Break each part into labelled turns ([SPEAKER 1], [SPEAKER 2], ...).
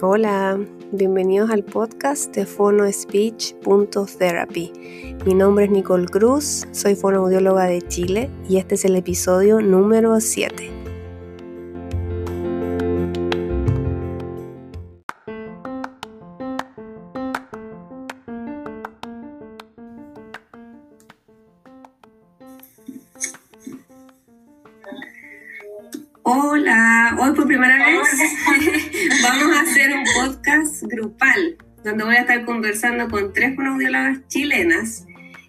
[SPEAKER 1] Hola, bienvenidos al podcast de phonospeech.therapy. Mi nombre es Nicole Cruz, soy fonoaudióloga de Chile y este es el episodio número 7. Donde voy a estar conversando con tres fonoaudiólogas chilenas,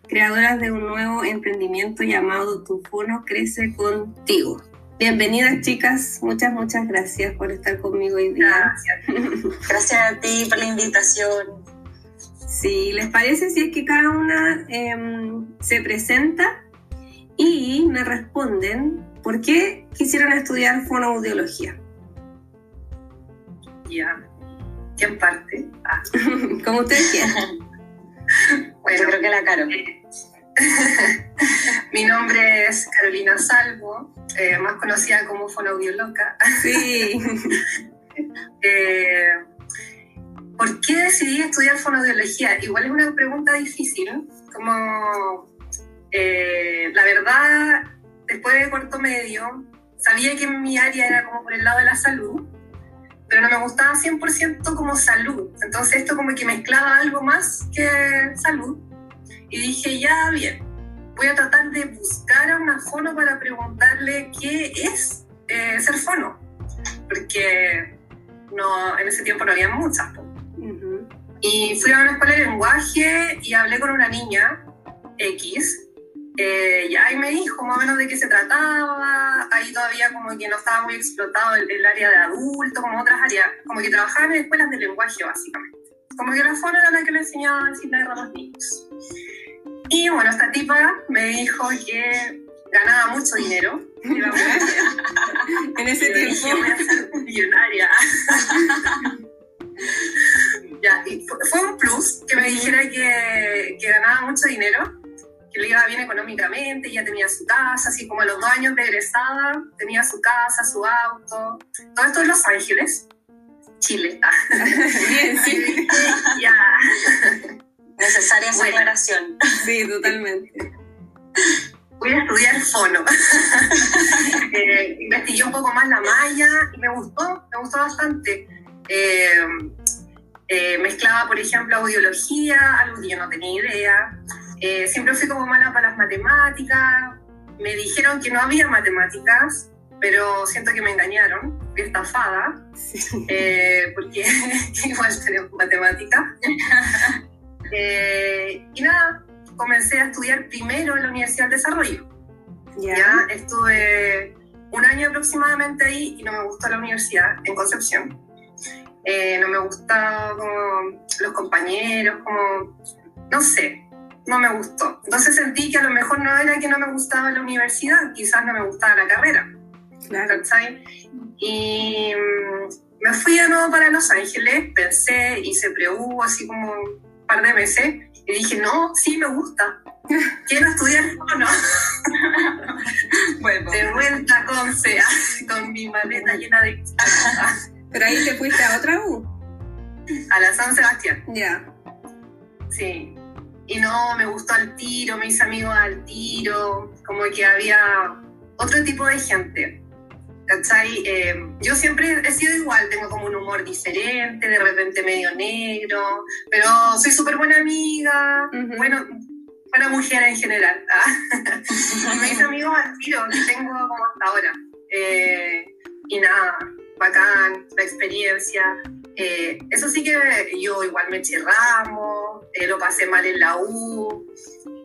[SPEAKER 1] creadoras de un nuevo emprendimiento llamado Tu Fono Crece Contigo. Bienvenidas chicas, muchas, muchas gracias por estar conmigo hoy día.
[SPEAKER 2] Gracias. Gracias a ti por la invitación.
[SPEAKER 1] Sí, ¿les parece si es que cada una em, se presenta y me responden por qué quisieron estudiar fonoaudiología?
[SPEAKER 2] Ya. ¿Quién parte? Ah.
[SPEAKER 1] Como ustedes quieran.
[SPEAKER 2] Bueno, creo que la Caro. Mi nombre es Carolina Salvo, eh, más conocida como fonoaudióloga.
[SPEAKER 1] Sí.
[SPEAKER 2] Eh, ¿Por qué decidí estudiar fonoaudiología? Igual es una pregunta difícil, como eh, la verdad, después de cuarto medio, sabía que mi área era como por el lado de la salud, pero no me gustaba 100% como salud. Entonces esto como que mezclaba algo más que salud. Y dije, ya bien, voy a tratar de buscar a una fono para preguntarle qué es eh, ser fono. Porque no, en ese tiempo no había muchas. po. Y fui a una escuela de lenguaje y hablé con una niña, X, eh, y ahí me dijo más o menos de qué se trataba, ahí todavía como que no estaba muy explotado el, el área de adulto, como otras áreas, como que trabajaba en escuelas de lenguaje básicamente. Como que la fono era la que le enseñaba a decir a los niños. Y bueno, esta tipa me dijo que ganaba mucho dinero.
[SPEAKER 1] En ese
[SPEAKER 2] yo dije,
[SPEAKER 1] tiempo.
[SPEAKER 2] voy a ser millonaria. ya, y fu- fue un plus que me dijera que, que ganaba mucho dinero, que le iba bien económicamente, ya tenía su casa, así como a los dos años de egresada, tenía su casa, su auto. Todo esto en Los Ángeles, Chile.
[SPEAKER 1] Bien, sí.
[SPEAKER 2] ya.
[SPEAKER 3] Necesaria esa.
[SPEAKER 1] Sí, totalmente.
[SPEAKER 2] voy a estudiar fono. Eh, investigué un poco más la malla y me gustó, me gustó bastante. Eh, eh, mezclaba, por ejemplo, audiología, algo que yo no tenía idea. Eh, siempre fui como mala para las matemáticas. Me dijeron que no había matemáticas, pero siento que me engañaron. Fui estafada,
[SPEAKER 1] Sí.
[SPEAKER 2] eh, porque igual tenemos matemáticas. Eh, y nada, comencé a estudiar primero en la Universidad del Desarrollo.
[SPEAKER 1] Ya.
[SPEAKER 2] Ya estuve un año aproximadamente ahí y no me gustó la universidad en Concepción. Eh, no me gustaban los compañeros, como, no sé, no me gustó. Entonces sentí que a lo mejor no era que no me gustaba la universidad, quizás no me gustaba la carrera.
[SPEAKER 1] Claro.
[SPEAKER 2] Y mm, me fui de nuevo para Los Ángeles, pensé, hice pre-U así como un par de meses y dije, no, sí me gusta, quiero estudiar fono.
[SPEAKER 3] Bueno,
[SPEAKER 2] De vuelta con SEA, con mi maleta llena de
[SPEAKER 1] Pero ahí te fuiste a otra U.
[SPEAKER 2] a la San Sebastián.
[SPEAKER 1] Ya.
[SPEAKER 2] Sí. Y no, me gustó al tiro, me hice amigos al tiro, como que había otro tipo de gente. ¿Cachai? Eh, yo siempre he sido igual, tengo como un humor diferente, de repente medio negro, pero soy súper buena amiga,
[SPEAKER 1] Ujú.
[SPEAKER 2] bueno, buena mujer en general. ah. me hice amigos al tiro, que tengo como hasta ahora. Eh, y nada, bacán, la experiencia. Eh, eso sí que yo igual me eché ramo, eh, lo pasé mal en la U,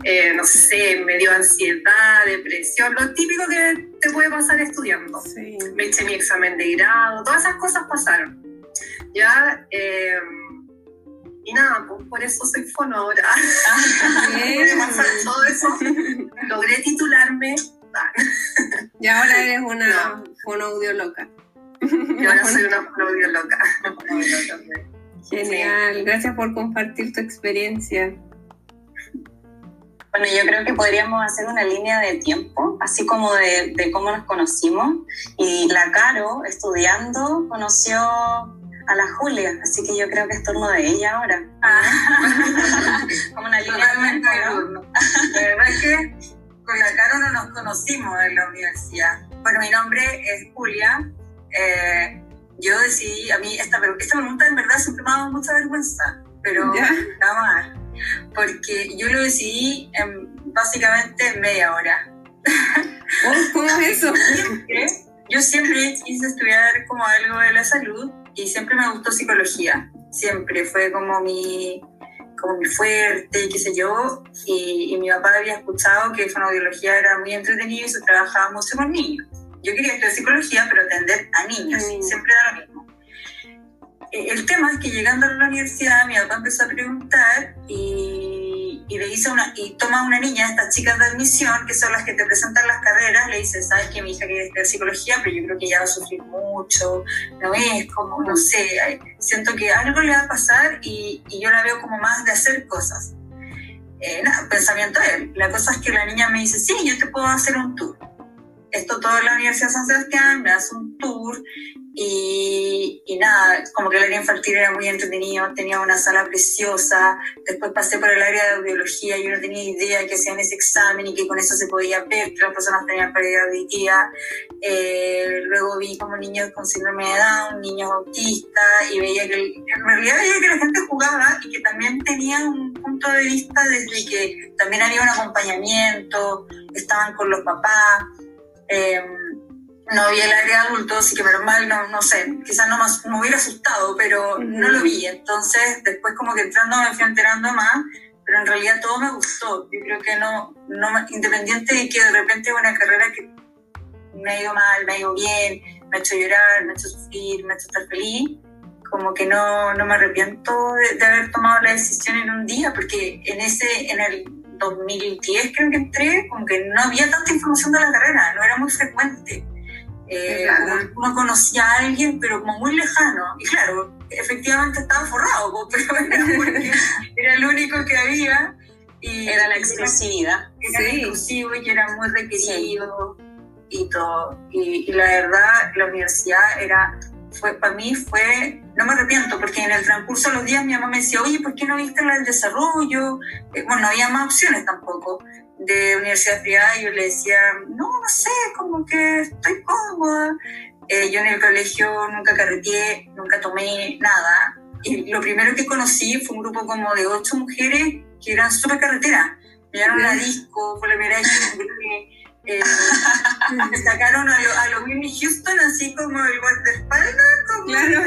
[SPEAKER 2] eh, no sé, me dio ansiedad, depresión, lo típico que te puede pasar estudiando.
[SPEAKER 1] Sí.
[SPEAKER 2] Me eché mi examen de grado, todas esas cosas pasaron. Ya, eh, y nada, pues por eso soy fono ahora. De pasar todo eso, logré titularme
[SPEAKER 1] Y ahora eres una fonoaudióloga.
[SPEAKER 2] y ahora soy una fonoaudióloga.
[SPEAKER 1] Genial. Gracias por compartir tu experiencia.
[SPEAKER 3] Bueno, yo creo que podríamos hacer una línea de tiempo, así como de, de cómo nos conocimos. Y la Caro, estudiando, conoció a la Julia, así que yo creo que es turno de ella ahora. Como una línea
[SPEAKER 4] Totalmente
[SPEAKER 3] de
[SPEAKER 4] turno. La verdad es que con la Caro no nos conocimos en la universidad. Bueno, mi nombre es Julia. Eh, yo decidí, a mí esta, esta pregunta en verdad siempre me ha dado mucha vergüenza, pero
[SPEAKER 1] Ya.
[SPEAKER 4] la vamos a dar. Porque yo lo decidí en básicamente en media hora.
[SPEAKER 1] Oh, ¿Cómo es eso?
[SPEAKER 4] Siempre, yo siempre quise estudiar como algo de la salud y siempre me gustó psicología. Siempre fue como mi, como mi fuerte, qué sé yo. Y, y mi papá había escuchado que fonoaudiología era muy entretenido y se trabajaba mucho con niños. Yo quería estudiar psicología, pero atender a niños.
[SPEAKER 1] Niños.
[SPEAKER 4] Siempre era lo mismo. Eh, El tema es que llegando a la universidad, mi papá empezó a preguntar y, y le hizo una, y toma una niña, estas chicas de admisión, que son las que te presentan las carreras, le dice, sabes que mi hija quiere estudiar psicología, pero yo creo que ella va a sufrir mucho, no es como, no sé, siento que algo le va a pasar y, y yo la veo como más de hacer cosas. Eh, nada, pensamiento de él. La cosa es que la niña me dice, sí, yo te puedo hacer un tour. Esto todo en la Universidad de San Sebastián, me hace un tour y, y nada, como que el área infantil era muy entretenido, tenía una sala preciosa, después pasé por el área de audiología y yo no tenía idea que hacían ese examen y que con eso se podía ver que las personas tenían pérdida auditiva. Eh, luego vi como niños con síndrome de Down, niños autistas y veía que en realidad veía que la gente jugaba y que también tenía un punto de vista desde que también había un acompañamiento, estaban con los papás. Eh, no había el área de adultos, así que menos mal, no, no sé, quizás no más, me hubiera asustado, pero no lo vi. Entonces, después como que entrando me fui enterando más, pero en realidad todo me gustó. Yo creo que no, no independiente de que de repente una carrera que me ha ido mal, me ha ido bien, me ha hecho llorar, me ha hecho sufrir, me ha hecho estar feliz, como que no, no me arrepiento de, de haber tomado la decisión en un día, porque en ese, en el 2010 creo que entré, como que no había tanta información de la carrera, no era muy frecuente. Eh, uno conocía a alguien, pero como muy lejano. Y claro, efectivamente estaba forrado, pero era porque era el único que había. Y
[SPEAKER 3] Era la exclusividad.
[SPEAKER 4] era
[SPEAKER 1] Sí.
[SPEAKER 4] exclusivo y era muy requerido y todo. Y, y la verdad, la universidad era, fue, para mí fue, no me arrepiento, porque en el transcurso de los días mi mamá me decía, oye, ¿por qué no viste la del desarrollo? Eh, bueno, no había más opciones tampoco de universidad privada yo le decía, no, no sé, como que estoy cómoda. Eh, yo en el colegio nunca carreteé, nunca tomé nada. Y lo primero que conocí fue un grupo como de ocho mujeres que eran súper carreteras. Me llevaron a la disco, fue la primera vez eh, me sacaron a, lo- a los Whitney Houston así como el guardaespaldas, como
[SPEAKER 1] Claro.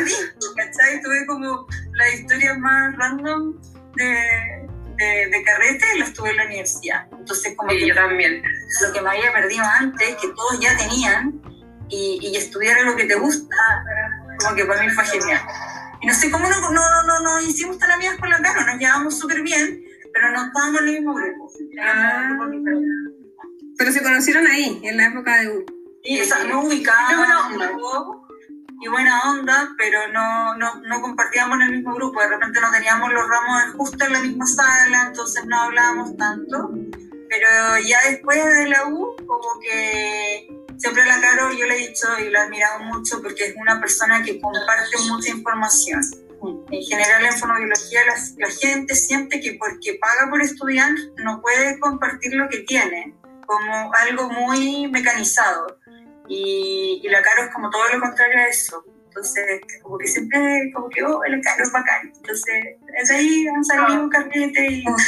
[SPEAKER 4] ¿cachai? Tuve como la historia más random de, de, de carrete, las tuve en la universidad. Entonces como
[SPEAKER 1] Sí,
[SPEAKER 4] que
[SPEAKER 1] yo también.
[SPEAKER 4] lo que me había perdido antes, que todos ya tenían, y, y estudiar lo que te gusta, como que para mí fue genial. Y no sé cómo no, no, no, no, no hicimos tan amigas con la Caro, nos llevábamos súper bien, pero no estábamos en el mismo grupo.
[SPEAKER 1] Ah. Pero se conocieron ahí, en la época de U.
[SPEAKER 4] Y, o sea,
[SPEAKER 3] onda.
[SPEAKER 4] un poco, y buena onda, pero no, no, no compartíamos el mismo grupo. De repente no teníamos los ramos justo en la misma sala, entonces no hablábamos tanto. Pero ya después de la U, como que siempre la Caro yo le he dicho y la he admirado mucho porque es una persona que comparte mucha información. En general en fonobiología la, la gente siente que porque paga por estudiar no puede compartir lo que tiene, como algo muy mecanizado. Y, y la Caro es como todo lo contrario a eso. Entonces, como que siempre, como que, oh, la Caro es bacán. Entonces, es ahí, han salido un carrete y nos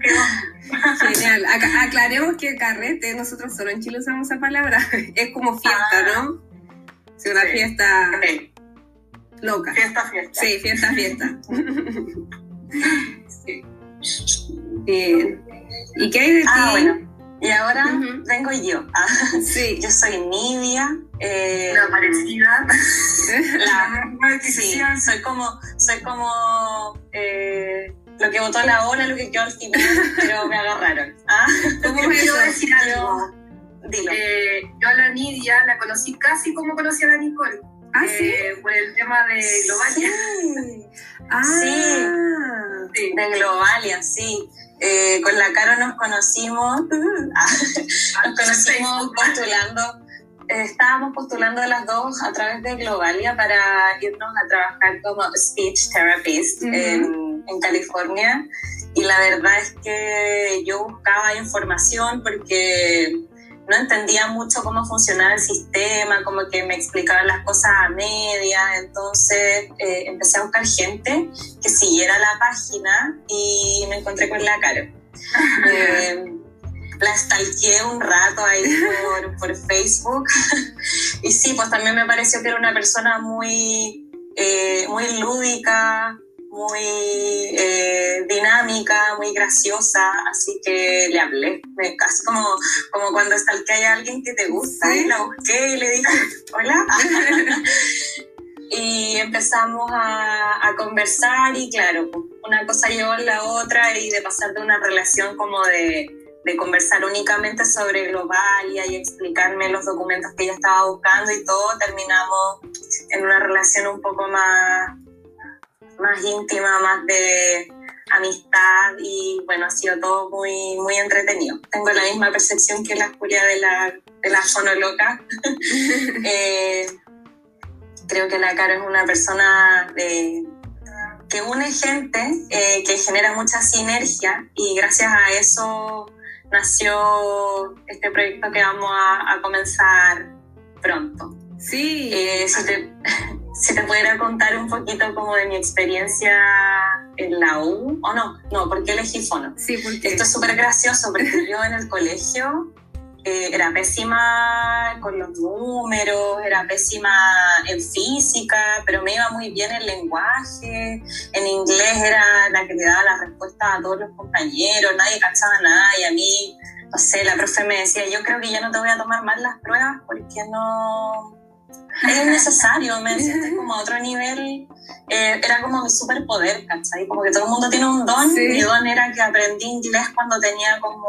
[SPEAKER 4] quedó.
[SPEAKER 1] Genial. Aclaremos que carrete, nosotros solo en Chile usamos esa palabra. Es como fiesta,
[SPEAKER 4] Ah.
[SPEAKER 1] ¿no? Es una
[SPEAKER 4] Sí.
[SPEAKER 1] fiesta loca.
[SPEAKER 4] Fiesta, fiesta.
[SPEAKER 1] Sí, fiesta, fiesta.
[SPEAKER 4] Sí.
[SPEAKER 1] Bien. ¿Y qué hay de ti?
[SPEAKER 3] Ah, bueno. Y ahora vengo yo. Ah,
[SPEAKER 1] Sí.
[SPEAKER 3] yo soy Nidia. eh,
[SPEAKER 4] La parecida.
[SPEAKER 3] la-
[SPEAKER 4] La
[SPEAKER 3] sí, soy como, soy como eh, lo que votó la ola, lo que quedó al final, pero me agarraron. Ah,
[SPEAKER 1] ¿Cómo
[SPEAKER 4] Yo
[SPEAKER 1] es
[SPEAKER 4] quiero decir algo.
[SPEAKER 3] dilo.
[SPEAKER 4] Eh, yo a la Nidia la conocí casi como conocí a la Nicole.
[SPEAKER 1] Ah, sí.
[SPEAKER 4] eh, por el tema de Globalia.
[SPEAKER 3] Sí,
[SPEAKER 1] Ah.
[SPEAKER 4] Sí.
[SPEAKER 3] de Globalia, sí. Eh, con la Caro nos conocimos, ah, nos conocimos postulando estábamos postulando las dos a través de Globalia para irnos a trabajar como speech therapist en, en California. Y la verdad es que yo buscaba información porque no entendía mucho cómo funcionaba el sistema, como que me explicaban las cosas a media, entonces eh, empecé a buscar gente que siguiera la página y me encontré con la cara. Eh, la stalkeé un rato ahí por, por Facebook y sí, pues también me pareció que era una persona muy, eh, muy lúdica, muy eh, dinámica, muy graciosa, así que le hablé. Me, casi como, como cuando está el que hay alguien que te gusta y la busqué y le dije, hola. y empezamos a, a, conversar y claro, una cosa llevó a la otra y de pasar de una relación como de, de conversar únicamente sobre Globalia y explicarme los documentos que ella estaba buscando y todo, terminamos en una relación un poco más más íntima, más de amistad y bueno, ha sido todo muy, muy entretenido. Tengo la misma percepción que la Julia de la, de la fonoloca. eh, creo que la Caro es una persona de, que une gente, eh, que genera mucha sinergia y gracias a eso nació este proyecto que vamos a, a comenzar pronto.
[SPEAKER 1] Sí.
[SPEAKER 3] Eh, si te, si te pudiera contar un poquito como de mi experiencia en la U, o no, no, ¿por qué elegí fono?
[SPEAKER 1] Sí, porque...
[SPEAKER 3] Esto es súper gracioso porque yo en el colegio eh, era pésima con los números, era pésima en física, pero me iba muy bien en lenguaje, en inglés era la que le daba la respuesta a todos los compañeros, nadie cachaba nada y a mí, no sé, la profe me decía, yo creo que ya no te voy a tomar más las pruebas porque no es necesario, me sientes como a otro nivel. Eh, era como mi superpoder, ¿cachai? Como que todo el mundo tiene un don.
[SPEAKER 1] Sí.
[SPEAKER 3] Mi don era que aprendí inglés cuando tenía como,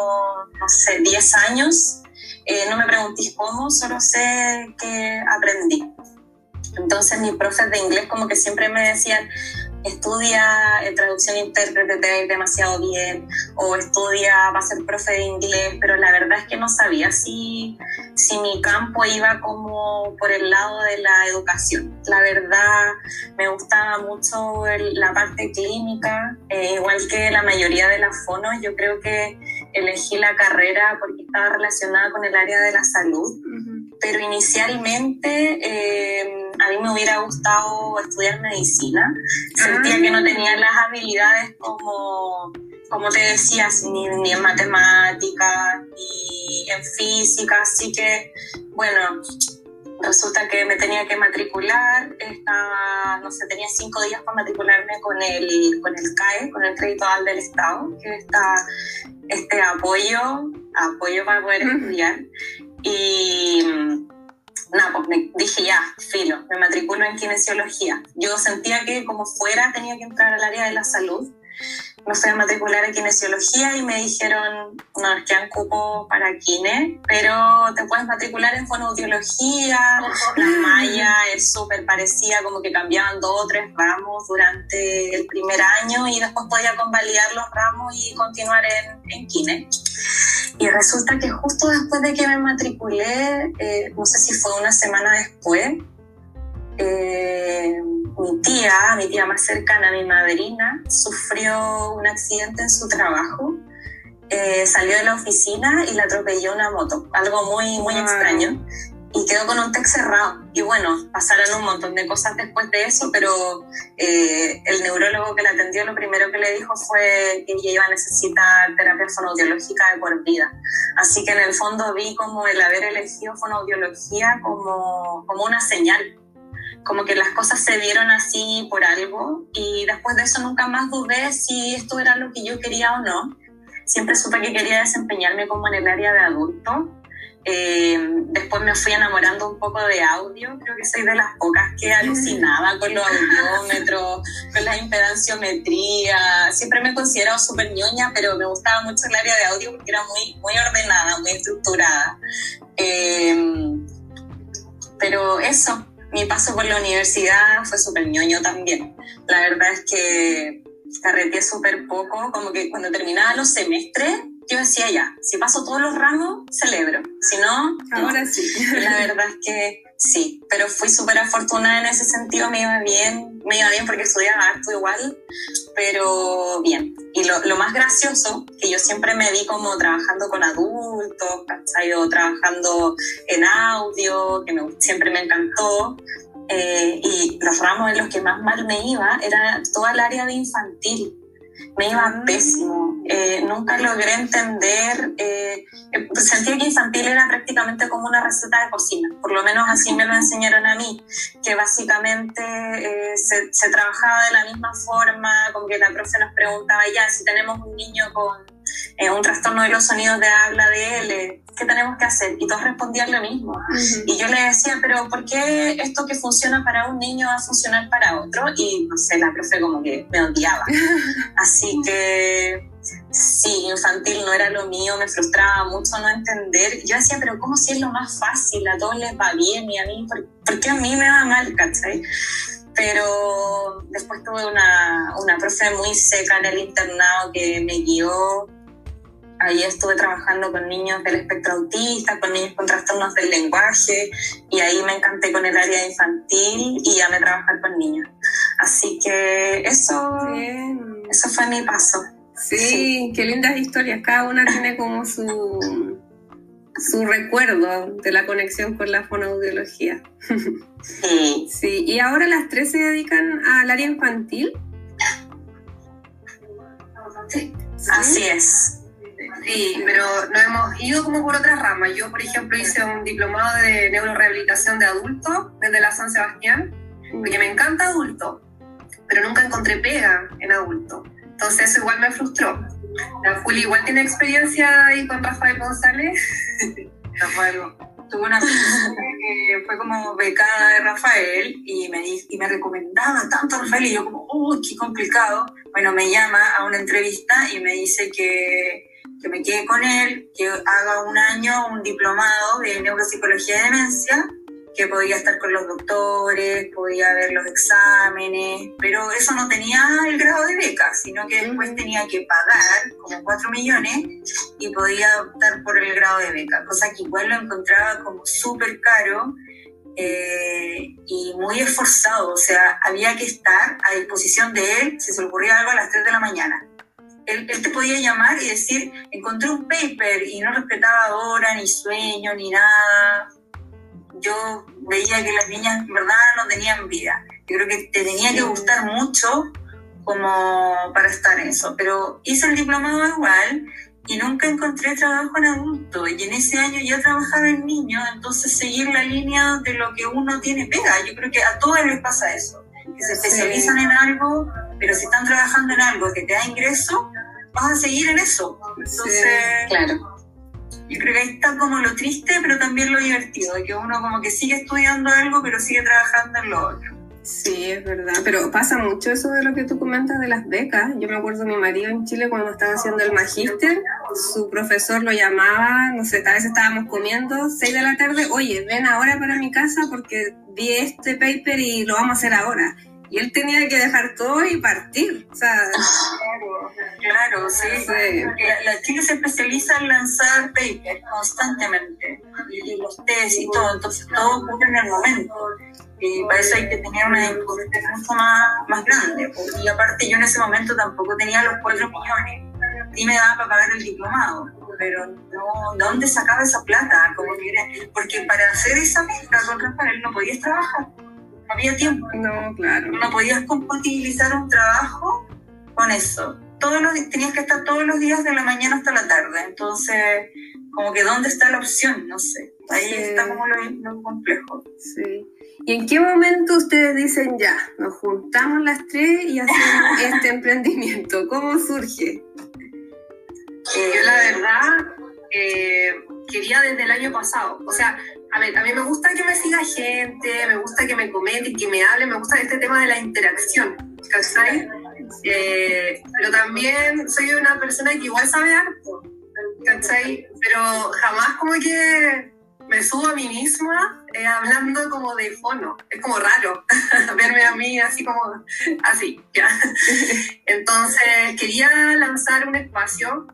[SPEAKER 3] no sé, 10 años. Eh, no me preguntéis cómo, solo sé que aprendí. Entonces mis profes de inglés como que siempre me decían, estudia eh, traducción intérprete, te va a ir demasiado bien, o estudia, va a ser profe de inglés, pero la verdad es que no sabía si, si mi campo iba como por el lado de la educación. La verdad me gustaba mucho el, la parte clínica, eh, igual que la mayoría de las fonos, yo creo que elegí la carrera porque estaba relacionada con el área de la salud, uh -huh. pero inicialmente eh, a mí me hubiera gustado estudiar medicina. Sentía ah. que no tenía las habilidades como, como te decías, ni, ni en matemáticas, ni en física, así que, bueno, resulta que me tenía que matricular, estaba, no sé, tenía cinco días para matricularme con el, con el CAE, con el Crédito Al del Estado, que está este apoyo, apoyo para poder estudiar. Y nada, pues me dije ya, filo, me matriculo en kinesiología. Yo sentía que como fuera tenía que entrar al área de la salud. Me fui a matricular en kinesiología y me dijeron, no, nos quedan cupos para kine, pero te puedes matricular en fonoaudiología, la malla es súper parecida, como que cambiaban dos o tres ramos durante el primer año y después podía convalidar los ramos y continuar en, en kine. Y resulta que justo después de que me matriculé, eh, no sé si fue una semana después, eh, mi tía, mi tía más cercana, mi madrina, sufrió un accidente en su trabajo. Eh, salió de la oficina y la atropelló una moto, algo muy, muy extraño. Y quedó con un TEC cerrado. Y bueno, pasaron un montón de cosas después de eso, pero eh, el neurólogo que la atendió lo primero que le dijo fue que ella iba a necesitar terapia fonoaudiológica de por vida. Así que en el fondo vi como el haber elegido fonoaudiología como, como una señal como que las cosas se dieron así por algo y después de eso nunca más dudé si esto era lo que yo quería o no. Siempre supe que quería desempeñarme como en el área de adulto. Eh, después me fui enamorando un poco de audio, creo que soy de las pocas que alucinaba con los audiómetros, con la impedanciometría. Siempre me he considerado súper ñoña, pero me gustaba mucho el área de audio porque era muy, muy ordenada, muy estructurada. Eh, pero eso, mi paso por la universidad fue súper ñoño también. La verdad es que carreteé súper poco, como que cuando terminaba los semestres yo decía ya, si paso todos los ramos, celebro. Si no,
[SPEAKER 1] ahora sí.
[SPEAKER 3] La verdad es que sí, pero fui súper afortunada en ese sentido, me iba bien, me iba bien porque estudiaba harto igual, pero bien. Y lo, más gracioso, que yo siempre me vi como trabajando con adultos, ¿cachai? O trabajando en audio, que me, siempre me encantó. Eh, y los ramos en los que más mal me iba era toda el área de infantil me iba ah. pésimo. Eh, nunca logré entender, eh, eh, sentía que infantil era prácticamente como una receta de cocina, por lo menos así me lo enseñaron a mí, que básicamente se, se, trabajaba de la misma forma, como que la profe nos preguntaba ya, si tenemos un niño con un trastorno de los sonidos de habla de él, ¿qué tenemos que hacer? Y todos respondían lo mismo. Y yo le decía, pero ¿por qué esto que funciona para un niño va a funcionar para otro? Y no sé, la profe como que me odiaba. Así que sí, infantil no era lo mío, me frustraba mucho no entender. Yo decía, pero ¿cómo si es lo más fácil? A todos les va bien y a mí, ¿por, qué a mí me va mal, cachai? Pero después tuve una, una profe muy seca en el internado que me guió Ahí estuve trabajando con niños del espectro autista, con niños con trastornos del lenguaje y ahí me encanté con el área infantil y ya me trabajar con niños. Así que eso, eso fue mi paso.
[SPEAKER 1] Sí, qué lindas historias. Cada una tiene como su, su recuerdo de la conexión con la fonoaudiología. Sí. sí. ¿Y ahora las tres se dedican al área infantil?
[SPEAKER 3] Sí. Así es.
[SPEAKER 2] Sí, pero nos hemos ido como por otras ramas. Yo, por ejemplo, hice un diplomado de neurorehabilitación de adultos desde la San Sebastián, porque me encanta adulto, pero nunca encontré pega en adulto. Entonces eso igual me frustró. La Juli igual tiene experiencia ahí con Rafael González.
[SPEAKER 4] Rafael, tuve una que fue como becada de Rafael y me, y me recomendaba tanto Rafael y yo como, uy, qué complicado. Bueno, me llama a una entrevista y me dice que que me quede con él, que haga un año un diplomado de neuropsicología de demencia, que podía estar con los doctores, podía ver los exámenes, pero eso no tenía el grado de beca, sino que después tenía que pagar como 4 millones y podía optar por el grado de beca, cosa que igual lo encontraba como súper caro eh, y muy esforzado, o sea, había que estar a disposición de él si se le ocurría algo a las 3 de la mañana él, te podía llamar y decir, encontré un paper y no respetaba hora, ni sueño, ni nada. Yo veía que las niñas en verdad no tenían vida. Yo creo que te tenía que gustar mucho como para estar en eso. Pero hice el diplomado igual y nunca encontré trabajo en adulto. Y en ese año ya trabajaba en niños, entonces seguir la línea de lo que uno tiene pega. Yo creo que a todos les pasa eso, que se especializan en algo pero si están trabajando en algo que te da ingreso, vas a seguir en eso. Entonces, claro. Yo creo que ahí está como lo triste, pero también lo divertido, de que uno como que sigue estudiando algo, pero sigue trabajando en lo otro.
[SPEAKER 1] Sí, es verdad, pero pasa mucho eso de lo que tú comentas de las becas. Yo me acuerdo de mi marido en Chile cuando estaba haciendo el magíster, su profesor lo llamaba, no sé, tal vez estábamos comiendo, 6 de la tarde, oye, ven ahora para mi casa porque vi este paper y lo vamos a hacer ahora y él tenía que dejar todo y partir. O sea,
[SPEAKER 4] claro, sí. La, Chile se especializa en lanzar papers constantemente, y, los test y todo, entonces todo ocurre en el momento. Y para eso hay que tener una disposición mucho más, más grande. Y aparte yo en ese momento tampoco tenía los 4 millones. Y me daba para pagar el diplomado pero no, ¿dónde sacaba esa plata? Como que porque para hacer esa mezcla con Rafael no podías trabajar había tiempo.
[SPEAKER 1] No, claro.
[SPEAKER 4] No podías compatibilizar un trabajo con eso. Todos los, tenías que estar todos los días de la mañana hasta la tarde. Entonces, como que ¿dónde está la opción? No sé. Ahí está como lo, complejo.
[SPEAKER 1] Sí. ¿Y en qué momento ustedes dicen ya, nos juntamos las tres y hacemos este emprendimiento? ¿Cómo surge?
[SPEAKER 2] yo la verdad eh, quería desde el año pasado. O sea, a ver, a mí me gusta que me siga gente, me gusta que me comente, que me hable, me gusta este tema de la interacción, ¿cachai? Eh, pero también soy una persona que igual sabe harto, ¿cachai? Pero jamás como que me subo a mí misma eh, hablando como de fono. Es como raro verme a mí así como así, ya. Entonces quería lanzar un espacio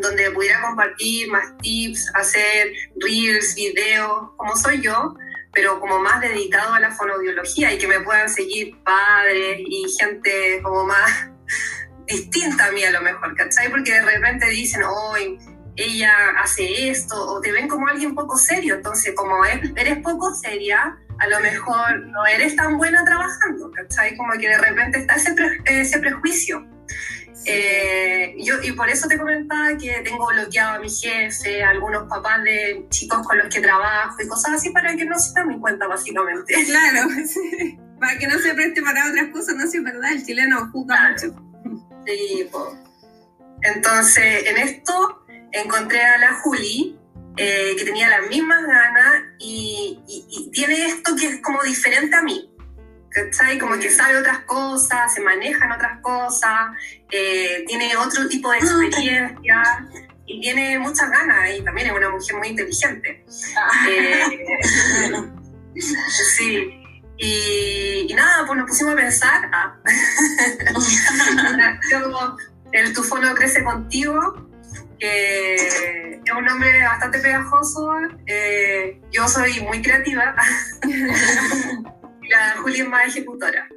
[SPEAKER 2] donde pudiera compartir más tips, hacer reels, videos, como soy yo, pero como más dedicado a la fonoaudiología y que me puedan seguir padres y gente como más distinta a mí a lo mejor, ¿cachai? Porque de repente dicen, hoy ella hace esto, o te ven como alguien poco serio, entonces como eres poco seria, a lo mejor no eres tan buena trabajando, ¿cachai? Como que de repente está ese prejuicio. Eh, yo, y por eso te comentaba que tengo bloqueado a mi jefe, a algunos papás de chicos con los que trabajo y cosas así para que no se den mi cuenta, básicamente.
[SPEAKER 1] Claro, para que no se preste para otras cosas, no sé, ¿verdad? El chileno juzga mucho.
[SPEAKER 2] Sí, Entonces, en esto encontré a la Juli, eh, que tenía las mismas ganas y, y, tiene esto que es como diferente a mí. ¿Cachai? Como que sabe otras cosas, se maneja en otras cosas, eh, tiene otro tipo de experiencia y tiene muchas ganas y también es una mujer muy inteligente. Ah. Eh, sí. Y, nada, pues nos pusimos a pensar. Ah. el tufono crece contigo, que es un nombre bastante pegajoso. Eh, yo soy muy creativa. la Julia es más ejecutora.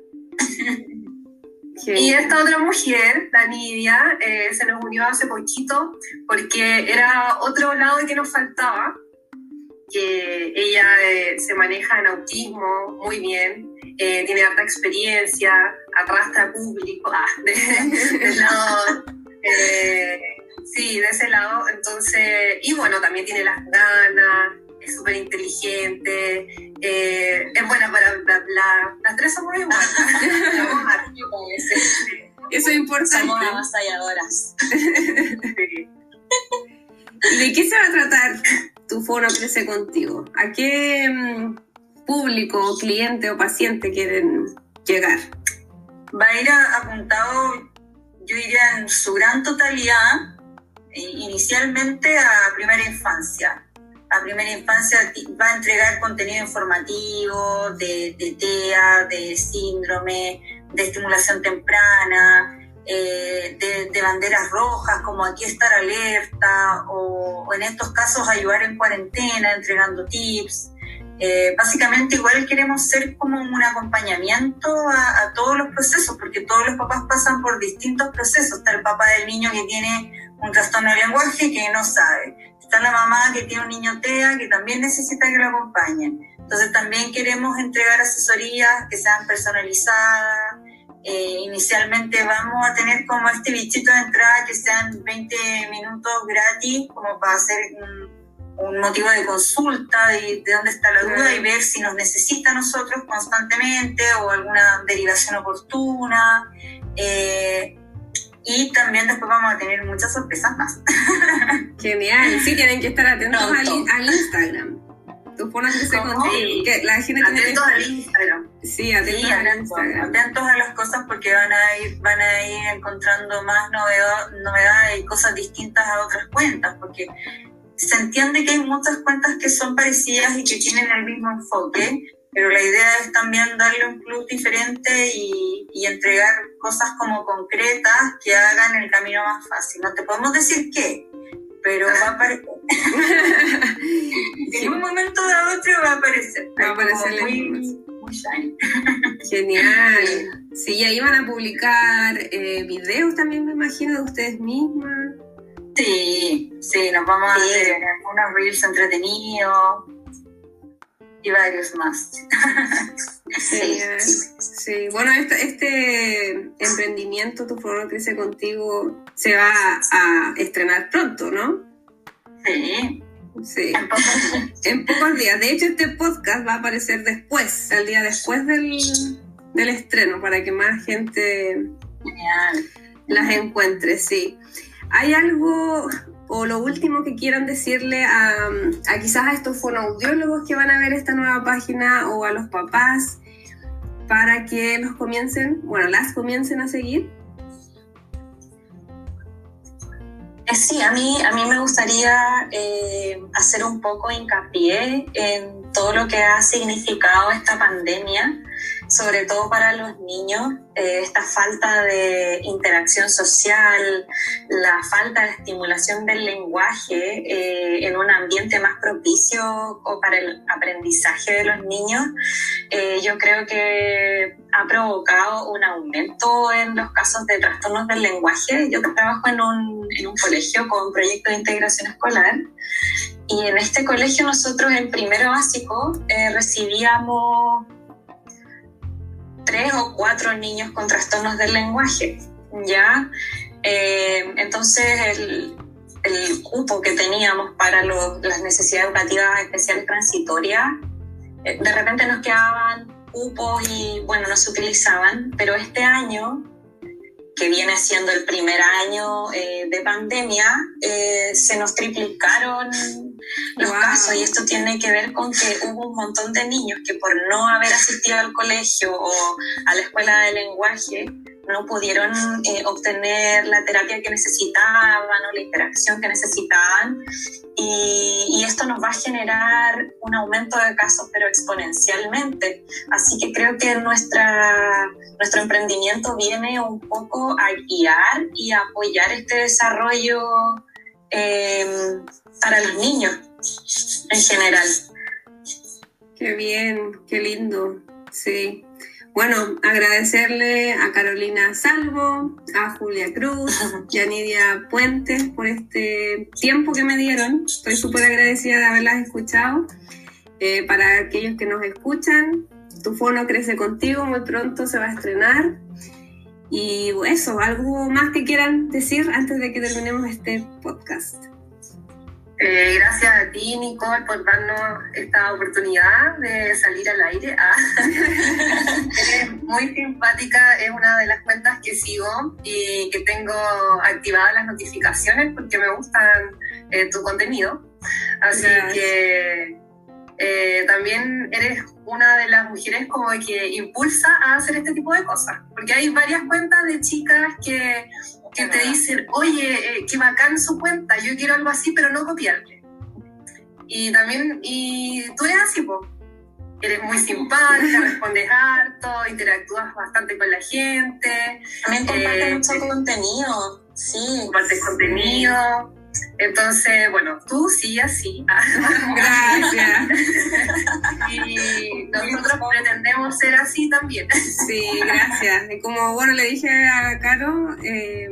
[SPEAKER 2] Y esta otra mujer, la Nidia, eh, se nos unió hace poquito porque era otro lado que nos faltaba, que ella eh, se maneja en autismo muy bien, eh, tiene alta experiencia, arrastra público, ah, de, lado, sí, de ese lado, entonces, y bueno, también tiene las ganas, es súper inteligente, eh, es buena para bla bla. Las tres somos iguales.
[SPEAKER 1] Eso es importante.
[SPEAKER 3] Somos avasalladoras.
[SPEAKER 1] ¿Y de qué se va a tratar tu foro Crece Contigo? ¿A qué mm, público, cliente o paciente quieren llegar?
[SPEAKER 4] Va a ir apuntado, yo diría en su gran totalidad, inicialmente a primera infancia a primera infancia va a entregar contenido informativo de, TEA, de síndrome, de estimulación temprana, eh, de, banderas rojas, como aquí estar alerta, o, en estos casos ayudar en cuarentena, entregando tips. Eh, básicamente igual queremos ser como un acompañamiento a, a, todos los procesos, porque todos los papás pasan por distintos procesos. Está el papá del niño que tiene un trastorno de lenguaje que no sabe está la mamá que tiene un niño TEA que también necesita que lo acompañen. Entonces también queremos entregar asesorías que sean personalizadas. Eh, inicialmente vamos a tener como este bichito de entrada que sean 20 minutos gratis como para hacer un, motivo de consulta de, de, dónde está la duda y ver si nos necesita a nosotros constantemente o alguna derivación oportuna. Eh, y también después vamos a tener muchas sorpresas más.
[SPEAKER 1] Genial, sí, tienen que estar atentos al, Instagram. Tú pones ese contenido, que la gente
[SPEAKER 2] atentos al Instagram.
[SPEAKER 1] Sí, atentos
[SPEAKER 4] sí, al Instagram. Atentos a las cosas porque van a ir, van a ir encontrando más novedades y cosas distintas a otras cuentas, porque se entiende que hay muchas cuentas que son parecidas y que tienen el mismo enfoque, pero la idea es también darle un plus diferente y, y, entregar cosas como concretas que hagan el camino más fácil. No te podemos decir qué, pero va a aparecer. en un momento dado otro va a aparecer.
[SPEAKER 1] Va a aparecer muy, muy shiny. Genial. Sí, ahí van a publicar eh, videos también, me imagino, de ustedes mismas.
[SPEAKER 4] Sí, sí, nos vamos a hacer unos reels entretenidos y varios más.
[SPEAKER 1] sí, sí, bueno, este, este emprendimiento, Tu Foro Crece Contigo, se va a estrenar pronto, ¿no?
[SPEAKER 4] Sí.
[SPEAKER 1] Sí, en pocos, días. De hecho, este podcast va a aparecer después, el día después del, del estreno, para que más gente las encuentre, sí. ¿Hay algo, o lo último que quieran decirle a, quizás a estos fonoaudiólogos que van a ver esta nueva página o a los papás para que los comiencen, bueno, las comiencen a seguir?
[SPEAKER 3] Eh, sí, a mí, a mí me gustaría eh, hacer un poco hincapié en todo lo que ha significado esta pandemia sobre todo para los niños, eh, esta falta de interacción social, la falta de estimulación del lenguaje eh, en un ambiente más propicio o para el aprendizaje de los niños, eh, yo creo que ha provocado un aumento en los casos de trastornos del lenguaje. Yo trabajo en un, en un colegio con proyecto de integración escolar y en este colegio nosotros en primero básico recibíamos tres o cuatro niños con trastornos del lenguaje, ¿ya? Eh, entonces el, el, cupo que teníamos para las necesidades educativas especiales transitorias, eh, de repente nos quedaban cupos y bueno, no se utilizaban, pero este año que viene siendo el primer año eh, de pandemia, eh, se nos triplicaron los casos y esto tiene que ver con que hubo un montón de niños que por no haber asistido al colegio o a la escuela de lenguaje no pudieron eh, obtener la terapia que necesitaban o la interacción que necesitaban y, esto nos va a generar un aumento de casos pero exponencialmente. Así que creo que nuestra, nuestro emprendimiento viene un poco a guiar y a apoyar este desarrollo eh, para los niños en general.
[SPEAKER 1] Qué bien, qué lindo, sí. Bueno, agradecerle a Carolina Salvo, a Julia Cruz y a Nidia Puentes por este tiempo que me dieron. Estoy súper agradecida de haberlas escuchado. Eh, para aquellos que nos escuchan, Tu Fono Crece Contigo muy pronto se va a estrenar. Y eso, ¿algo más que quieran decir antes de que terminemos este podcast?
[SPEAKER 2] Eh, gracias a ti, Nicole, por darnos esta oportunidad de salir al aire. Ah. Eres muy simpática, es una de las cuentas que sigo y que tengo activadas las notificaciones porque me gustan eh, tu contenido. Así que eh, también eres una de las mujeres como que impulsa a hacer este tipo de cosas. Porque hay varias cuentas de chicas que que te dicen, oye, eh, qué bacán su cuenta, yo quiero algo así, pero no copiarle. Y también, y tú eres así, po. Eres muy simpática, respondes harto, interactúas bastante con la gente.
[SPEAKER 3] También compartes eh, mucho contenido, sí.
[SPEAKER 2] Compartes contenido. Entonces, bueno, tú sí, así.
[SPEAKER 1] Gracias.
[SPEAKER 2] y nosotros pretendemos ser así también.
[SPEAKER 1] Sí, gracias. Y como, bueno, le dije a Caro, eh,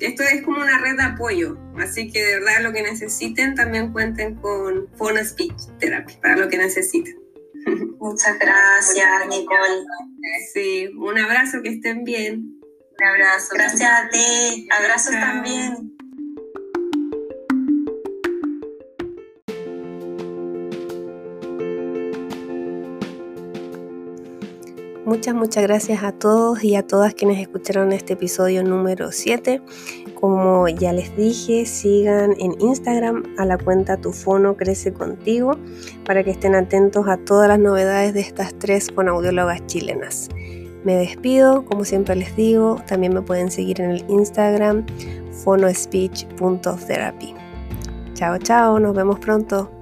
[SPEAKER 1] esto es como una red de apoyo, así que de verdad lo que necesiten también cuenten con Phone Speech Therapy para lo que necesiten.
[SPEAKER 3] Muchas gracias, Nicole.
[SPEAKER 1] Sí, un abrazo, que estén bien.
[SPEAKER 3] Un abrazo. Gracias a ti. Abrazos también.
[SPEAKER 1] Muchas, muchas gracias a todos y a todas quienes escucharon este episodio número 7. Como ya les dije, sigan en Instagram a la cuenta Tu Fono Crece Contigo para que estén atentos a todas las novedades de estas tres fonoaudiólogas chilenas. Me despido, como siempre les digo, también me pueden seguir en el Instagram fonospeech.therapy. Chao, chao, nos vemos pronto.